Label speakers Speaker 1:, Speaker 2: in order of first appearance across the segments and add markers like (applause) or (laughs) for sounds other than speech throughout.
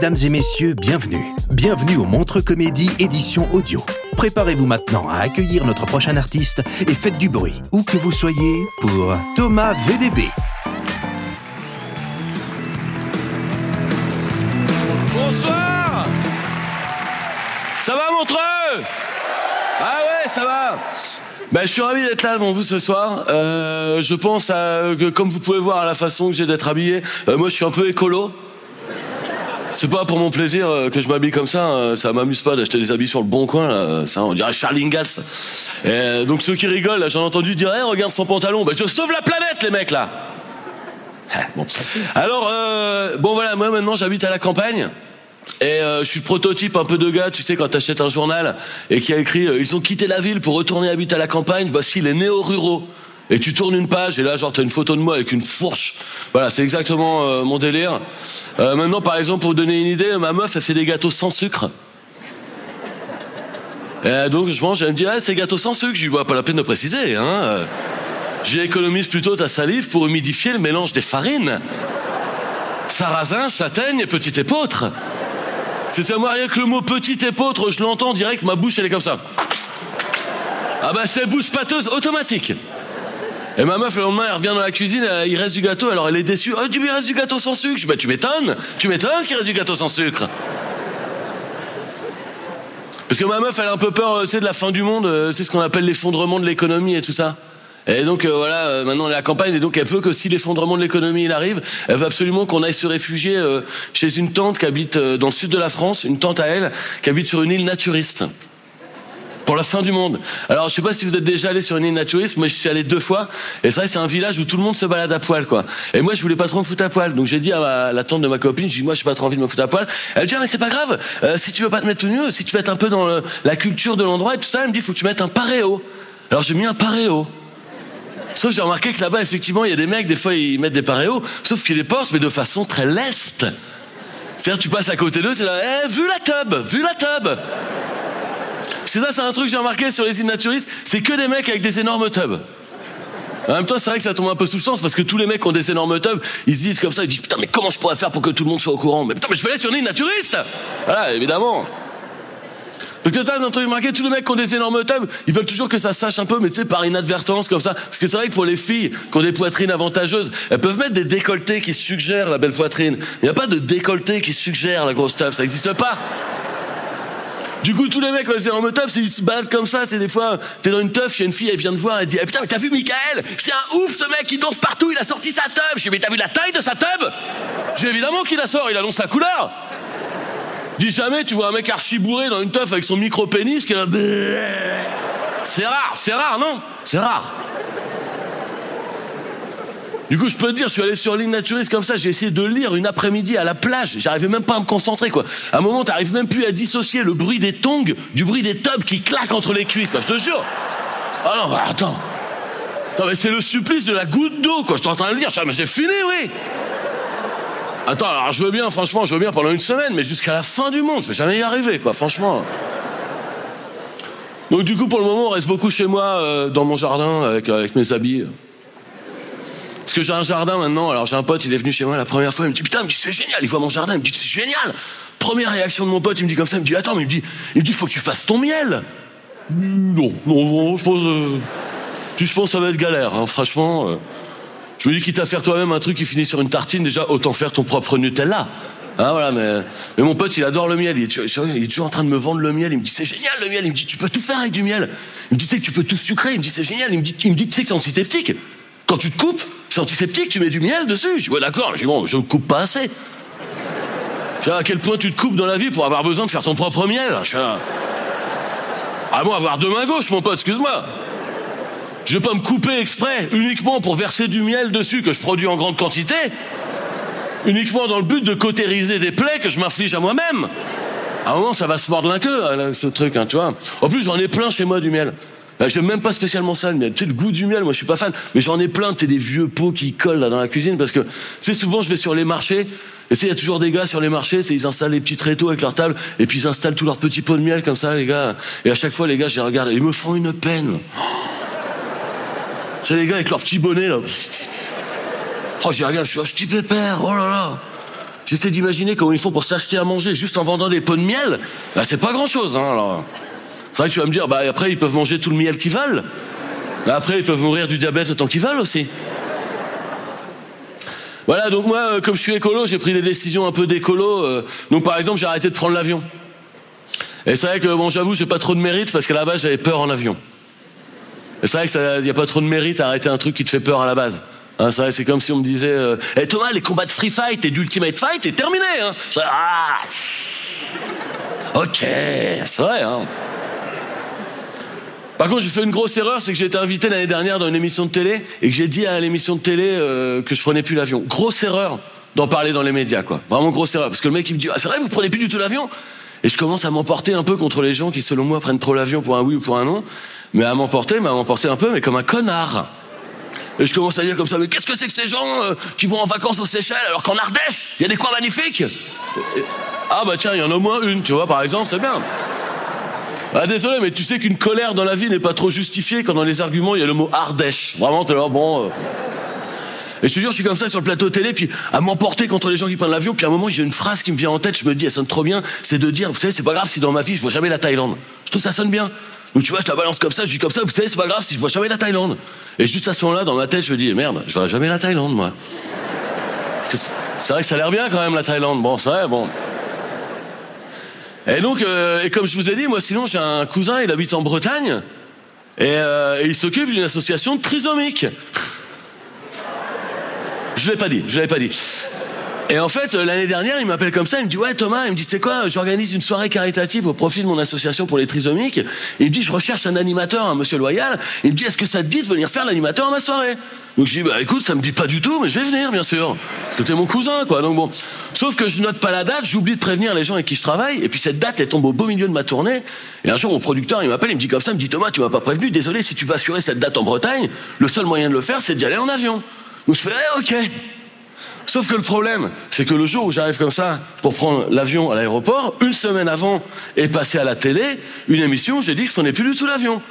Speaker 1: Mesdames et messieurs, bienvenue. Bienvenue au Montre Comédie édition audio. Préparez-vous maintenant à accueillir notre prochain artiste et faites du bruit, où que vous soyez, pour Thomas VDB.
Speaker 2: Bonsoir Ça va Montreux? Ah ouais, ça va ben, je suis ravi d'être là devant vous ce soir. Euh, je pense que, comme vous pouvez voir à la façon que j'ai d'être habillé, euh, moi je suis un peu écolo. C'est pas pour mon plaisir euh, que je m'habille comme ça. euh, Ça m'amuse pas d'acheter des habits sur le bon coin. Là. Ça, on dirait Charlie Ingalls. Et, euh, donc ceux qui rigolent, j'en ai entendu dire, Eh, regarde son pantalon. Ben, je sauve la planète, les mecs là. (laughs) Ah. Alors, bon voilà, moi maintenant j'habite à la campagne. Et je suis le prototype un peu de gars, tu sais, quand t'achètes un journal et qui a écrit Ils ont quitté la ville pour retourner habiter à la campagne, voici les néo-ruraux. Et tu tournes une page et là, genre, t'as une photo de moi avec une fourche. Voilà, c'est exactement euh, mon délire. Euh, maintenant, par exemple, pour vous donner une idée, ma meuf, elle fait des gâteaux sans sucre. Et donc, je mange, elle me dit Ah, c'est gâteaux sans sucre. Je lui bah, Pas la peine de préciser, hein. Euh, J'économise plutôt ta salive pour humidifier le mélange des farines. Sarrasin, châtaigne et petite épeautre. C'est ça, moi, rien que le mot petite épeautre, je l'entends direct, ma bouche, elle est comme ça. Ah bah, c'est bouche pâteuse automatique. Et ma meuf, le lendemain, elle revient dans la cuisine, il reste du gâteau, alors elle est déçue. Oh, tu il reste du gâteau sans sucre. Je dis, bah, tu m'étonnes. Tu m'étonnes qu'il reste du gâteau sans sucre. Parce que ma meuf, elle a un peu peur, euh, tu sais, de la fin du monde, euh, c'est ce qu'on appelle l'effondrement de l'économie et tout ça. Et donc euh, voilà, euh, maintenant elle est à la campagne et donc elle veut que si l'effondrement de l'économie arrive, elle veut absolument qu'on aille se réfugier euh, chez une tante qui habite euh, dans le sud de la France, une tante à elle qui habite sur une île naturiste. Pour la fin du monde. Alors je sais pas si vous êtes déjà allé sur une île naturiste, moi je suis allé deux fois et c'est vrai c'est un village où tout le monde se balade à poil quoi. Et moi je voulais pas trop me foutre à poil, donc j'ai dit à la tante de ma copine, je dis moi j'ai pas trop envie de me foutre à poil. Elle me dit ah, mais c'est pas grave, euh, si tu veux pas te mettre tout nu, si tu veux être un peu dans la culture de l'endroit et tout ça, elle me dit faut que tu mettes un paréo. Alors j'ai mis un paréo. Sauf que j'ai remarqué que là-bas, effectivement, il y a des mecs, des fois, ils mettent des paréos, sauf qu'ils les portent, mais de façon très leste. C'est-à-dire, tu passes à côté d'eux, c'est là, eh, vu la tub, vu la tub. C'est ça, c'est un truc que j'ai remarqué sur les îles naturistes, c'est que des mecs avec des énormes tubs. En même temps, c'est vrai que ça tombe un peu sous le sens, parce que tous les mecs ont des énormes tubs, ils se disent comme ça, ils disent, putain, mais comment je pourrais faire pour que tout le monde soit au courant? Mais putain, mais je vais aller sur une île naturiste Voilà, évidemment. Parce que ça, dans le truc marqué, tous les mecs qui ont des énormes tubs, ils veulent toujours que ça sache un peu, mais tu sais, par inadvertance, comme ça. Parce que c'est vrai que pour les filles qui ont des poitrines avantageuses, elles peuvent mettre des décolletés qui suggèrent la belle poitrine. Il n'y a pas de décolleté qui suggère la grosse tub, ça n'existe pas. Du coup, tous les mecs, quand ils sont en teuf, c'est- ils se baladent comme ça. C'est des fois, t'es dans une teuf, il y a une fille, elle vient te voir, elle dit, eh, putain, t'as vu Michael? C'est un ouf, ce mec, il danse partout, il a sorti sa tub. Je dis, mais t'as vu la taille de sa tub? J'ai évidemment qu'il la sort, il annonce la couleur. Dis jamais, tu vois un mec archi bourré dans une teuf avec son micro-pénis qui est là. C'est rare, c'est rare, non? C'est rare. Du coup, je peux te dire, je suis allé sur l'île naturiste comme ça, j'ai essayé de lire une après-midi à la plage, j'arrivais même pas à me concentrer, quoi. À un moment, t'arrives même plus à dissocier le bruit des tongs du bruit des tubs qui claquent entre les cuisses, quoi, je te jure. Ah non, bah attends. Attends, mais c'est le supplice de la goutte d'eau, quoi. Je suis en train de lire, je mais c'est fini, oui. Attends, alors je veux bien, franchement, je veux bien pendant une semaine, mais jusqu'à la fin du monde, je vais jamais y arriver, quoi, franchement. Donc du coup, pour le moment, on reste beaucoup chez moi, euh, dans mon jardin, avec, avec mes habits. Parce que j'ai un jardin maintenant, alors j'ai un pote, il est venu chez moi la première fois, il me dit putain, il me dit c'est génial, il voit mon jardin, il me dit c'est génial. Première réaction de mon pote, il me dit comme ça, il me dit attends, mais il me dit, il me dit faut que tu fasses ton miel. Non, non, je pense, euh, Je pense que ça va être galère, hein, franchement. euh. Je me dis, quitte à faire toi-même un truc qui finit sur une tartine, déjà, autant faire ton propre Nutella. Hein, voilà, mais, mais mon pote, il adore le miel. Il est, il est toujours en train de me vendre le miel. Il me dit, c'est génial le miel. Il me dit, tu peux tout faire avec du miel. Il me dit, tu sais que tu peux tout sucrer. Il me dit, c'est génial. Il me dit, il me dit tu sais que c'est antiseptique. Quand tu te coupes, c'est antiseptique, tu mets du miel dessus. Je dis, ouais, d'accord. Je dis, bon, je coupe pas assez. Je sais à quel point tu te coupes dans la vie pour avoir besoin de faire ton propre miel. Je fais, ah bon, avoir deux mains gauches, mon pote, excuse-moi. Je vais pas me couper exprès, uniquement pour verser du miel dessus que je produis en grande quantité, uniquement dans le but de cautériser des plaies que je m'inflige à moi-même. À un moment, ça va se mordre la queue, hein, ce truc, hein, tu vois. En plus, j'en ai plein chez moi du miel. Euh, J'aime même pas spécialement ça, le miel. Tu sais, le goût du miel, moi, je suis pas fan. Mais j'en ai plein, tu des vieux pots qui collent là dans la cuisine parce que, tu sais, souvent, je vais sur les marchés. Et tu il y a toujours des gars sur les marchés, ils installent les petits tréteaux avec leur table, et puis ils installent tous leurs petits pots de miel comme ça, les gars. Et à chaque fois, les gars, je les regarde, ils me font une peine. C'est les gars avec leur petit bonnet, là. Oh, j'y regarde, je suis, oh, je suis pépère, oh là là. J'essaie d'imaginer comment ils font pour s'acheter à manger juste en vendant des pots de miel. Bah, c'est pas grand chose, hein, alors. C'est vrai que tu vas me dire, bah, après, ils peuvent manger tout le miel qu'ils veulent. Mais après, ils peuvent mourir du diabète autant qu'ils veulent aussi. Voilà, donc moi, euh, comme je suis écolo, j'ai pris des décisions un peu d'écolo. euh, donc, par exemple, j'ai arrêté de prendre l'avion. Et c'est vrai que, bon, j'avoue, j'ai pas trop de mérite parce qu'à la base, j'avais peur en avion. Et c'est vrai qu'il n'y a pas trop de mérite à arrêter un truc qui te fait peur à la base. Hein, c'est vrai, c'est comme si on me disait euh, Eh, Thomas, les combats de free fight et d'ultimate fight, c'est terminé. Hein. Ah Ok, c'est vrai. Hein. Par contre, j'ai fait une grosse erreur, c'est que j'ai été invité l'année dernière dans une émission de télé et que j'ai dit à l'émission de télé euh, que je prenais plus l'avion. Grosse erreur d'en parler dans les médias, quoi. Vraiment grosse erreur. Parce que le mec, il me dit, ah, c'est vrai, vous prenez plus du tout l'avion? Et je commence à m'emporter un peu contre les gens qui, selon moi, prennent trop l'avion pour un oui ou pour un non. Mais à m'emporter, mais à m'emporter un peu, mais comme un connard. Et je commence à dire comme ça, mais qu'est-ce que c'est que ces gens euh, qui vont en vacances aux Seychelles alors qu'en Ardèche, il y a des coins magnifiques? Ah bah tiens, il y en a au moins une, tu vois, par exemple, c'est bien. Ah désolé, mais tu sais qu'une colère dans la vie n'est pas trop justifiée quand dans les arguments il y a le mot Ardèche. Vraiment, t'es là, bon. euh. Et je te jure, je suis comme ça sur le plateau télé, puis à m'emporter contre les gens qui prennent l'avion, puis à un moment j'ai une phrase qui me vient en tête, je me dis, elle sonne trop bien, c'est de dire, vous savez, c'est pas grave si dans ma vie je vois jamais la Thaïlande. Je trouve que ça sonne bien. Donc tu vois, je la balance comme ça, je dis comme ça, vous savez, c'est pas grave si je vois jamais la Thaïlande. Et juste à ce moment-là, dans ma tête, je me dis, merde, je vois jamais la Thaïlande, moi. Parce que c'est vrai que ça a l'air bien quand même, la Thaïlande. Bon, c'est vrai, bon. Et donc, euh, et comme je vous ai dit, moi sinon j'ai un cousin, il habite en Bretagne, et, euh, il s'occupe d'une association de trisomiques. Je l'ai pas dit, je l'avais pas dit. Et en fait, euh, l'année dernière, il m'appelle comme ça, il me dit Ouais, Thomas, il me dit C'est quoi J'organise une soirée caritative au profit de mon association pour les trisomiques. Il me dit Je recherche un animateur, un monsieur loyal. Il me dit Est-ce que ça te dit de venir faire l'animateur à ma soirée? Donc je dis Bah écoute, ça me dit pas du tout, mais je vais venir, bien sûr. Parce que t'es mon cousin, quoi. Donc bon. Sauf que je note pas la date, j'oublie de prévenir les gens avec qui je travaille. Et puis cette date, elle tombe au beau milieu de ma tournée. Et un jour, mon producteur, il m'appelle, il me dit comme ça Il me dit Thomas, tu m'as pas prévenu, désolé, si tu vas assurer cette date en Bretagne, le seul moyen de le faire, c'est d'y aller en avion. Donc je fais Eh, Ok. Sauf que le problème, c'est que le jour où j'arrive comme ça pour prendre l'avion à l'aéroport, une semaine avant est passée à la télé une émission où j'ai dit que je prenais plus du tout l'avion.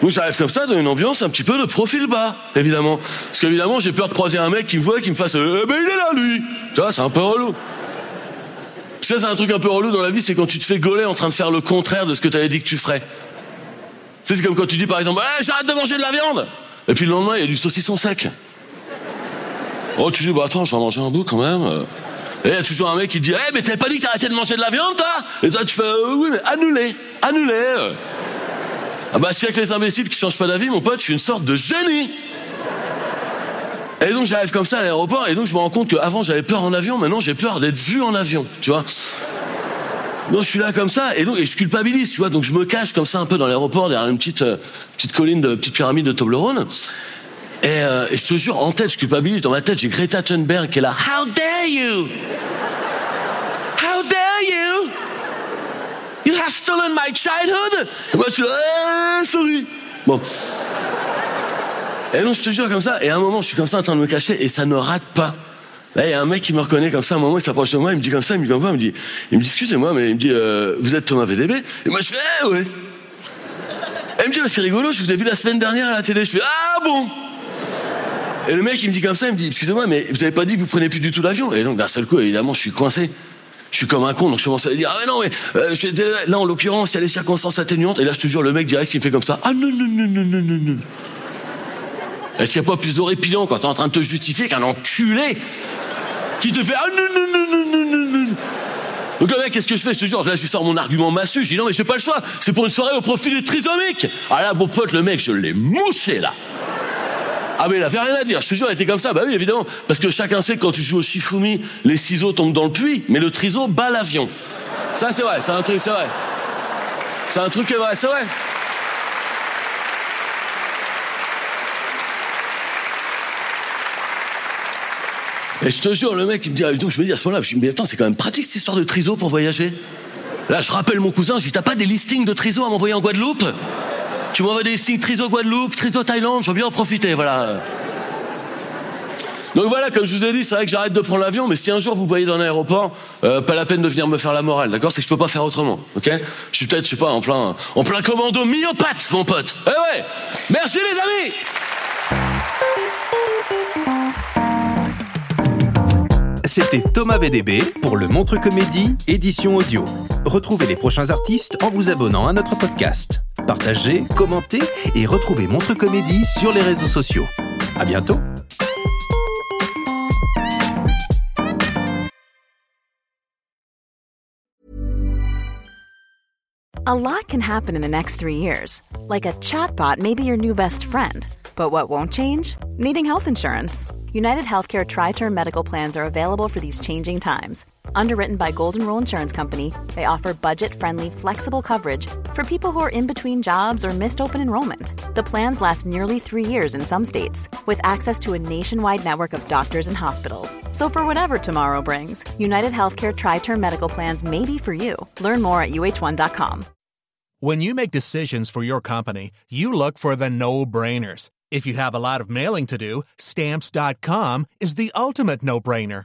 Speaker 2: Donc j'arrive comme ça dans une ambiance un petit peu de profil bas, évidemment. Parce qu'évidemment, j'ai peur de croiser un mec qui me voit et qui me fasse Eh ben il est là, lui Tu vois, c'est un peu relou. Ça, c'est un truc un peu relou dans la vie, c'est quand tu te fais gauler en train de faire le contraire de ce que tu avais dit que tu ferais. Tu sais, c'est comme quand tu dis par exemple Eh, j'arrête de manger de la viande Et puis le lendemain, il y a du saucisson sec. Oh, tu dis, bah attends, je vais manger un bout quand même. Et il y a toujours un mec qui dit, eh, mais t'avais pas dit que t'arrêtais de manger de la viande, toi? Et toi, tu fais, euh, oui, mais annulé, annulé. Ah bah, si avec les imbéciles qui changent pas d'avis, mon pote, je suis une sorte de génie. Et donc, j'arrive comme ça à l'aéroport, et donc, je me rends compte qu'avant, j'avais peur en avion, maintenant, j'ai peur d'être vu en avion, tu vois. Donc, je suis là comme ça, et donc, je culpabilise, tu vois. Donc, je me cache comme ça un peu dans l'aéroport, derrière une petite, euh, petite colline, de petite pyramide de Toblerone. Et, euh, et je te jure, en tête, je culpabilise. Dans ma tête, j'ai Greta Thunberg qui est là. How dare you? How dare you? You have stolen my childhood? Et moi, je suis là, Eh, sorry. Bon. Et non, je te jure comme ça. Et à un moment, je suis comme ça en train de me cacher et ça ne rate pas. Là, il y a un mec qui me reconnaît comme ça. À un moment, il s'approche de moi, il me dit comme ça, il me vient voir, il me dit, il me dit, excusez-moi, mais il me dit, euh, vous êtes Thomas VDB? Et moi, je fais, eh, ouais. Elle me dit, c'est rigolo, je vous ai vu la semaine dernière à la télé. Je fais, ah bon? Et le mec, il me dit comme ça, il me dit, excusez-moi, mais vous avez pas dit que vous prenez plus du tout l'avion Et donc, d'un seul coup, évidemment, je suis coincé. Je suis comme un con, donc je commence à dire, ah mais non, mais euh, je là, en l'occurrence, il y a des circonstances atténuantes. Et là, je te jure, le mec direct, il me fait comme ça, ah non, non, non, non, non, non, non. Est-ce qu'il n'y a pas plus horripilant quand t'es en train de te justifier qu'un enculé qui te fait ah non non non non non non non donc le mec, qu'est-ce que je fais Je te jure, là, je sors mon argument massu. Je dis non, mais j'ai pas le choix. C'est pour une soirée au profit des trisomiques. Ah là, mon pote, le mec, je l'ai moussé là. Ah mais il avait rien à dire, je te jure, il était comme ça. Bah oui, évidemment. Parce que chacun sait que quand tu joues au Shifumi, les ciseaux tombent dans le puits, mais le triso bat l'avion. Ça, c'est vrai, c'est un truc, c'est vrai. C'est un truc qui est vrai, c'est vrai. Et je te jure, le mec, il me dit, ah, donc je me dis à ce moment-là, je me dis, mais attends, c'est quand même pratique cette histoire de triso pour voyager. Là, je rappelle mon cousin, je lui dis, t'as pas des listings de triso à m'envoyer en Guadeloupe? Tu m'envoies des listings triso Guadeloupe, triso Thaïlande, je veux bien en profiter, voilà. Donc voilà, comme je vous ai dit, c'est vrai que j'arrête de prendre l'avion, mais si un jour vous voyez dans l'aéroport, euh, pas la peine de venir me faire la morale, d'accord? C'est que je peux pas faire autrement, ok? Je suis peut-être, je sais pas, en plein, en plein commando myopathe, mon pote. Eh ouais Merci les amis
Speaker 1: C'était Thomas VDB pour le Montre Comédie, édition audio. Retrouvez les prochains artistes en vous abonnant à notre podcast. Partagez, commentez et retrouvez Montre Comédie sur les réseaux sociaux. À bientôt!
Speaker 3: A lot can happen in the next three years. Like a chatbot may be your new best friend. But what won't change? Needing health insurance. United Healthcare Tri Term Medical Plans are available for these changing times. Underwritten by Golden Rule Insurance Company, they offer budget friendly, flexible coverage for people who are in between jobs or missed open enrollment. The plans last nearly three years in some states, with access to a nationwide network of doctors and hospitals. So, for whatever tomorrow brings, United Healthcare Tri Term Medical Plans may be for you. Learn more at uh1.com.
Speaker 4: When you make decisions for your company, you look for the no brainers. If you have a lot of mailing to do, stamps.com is the ultimate no brainer.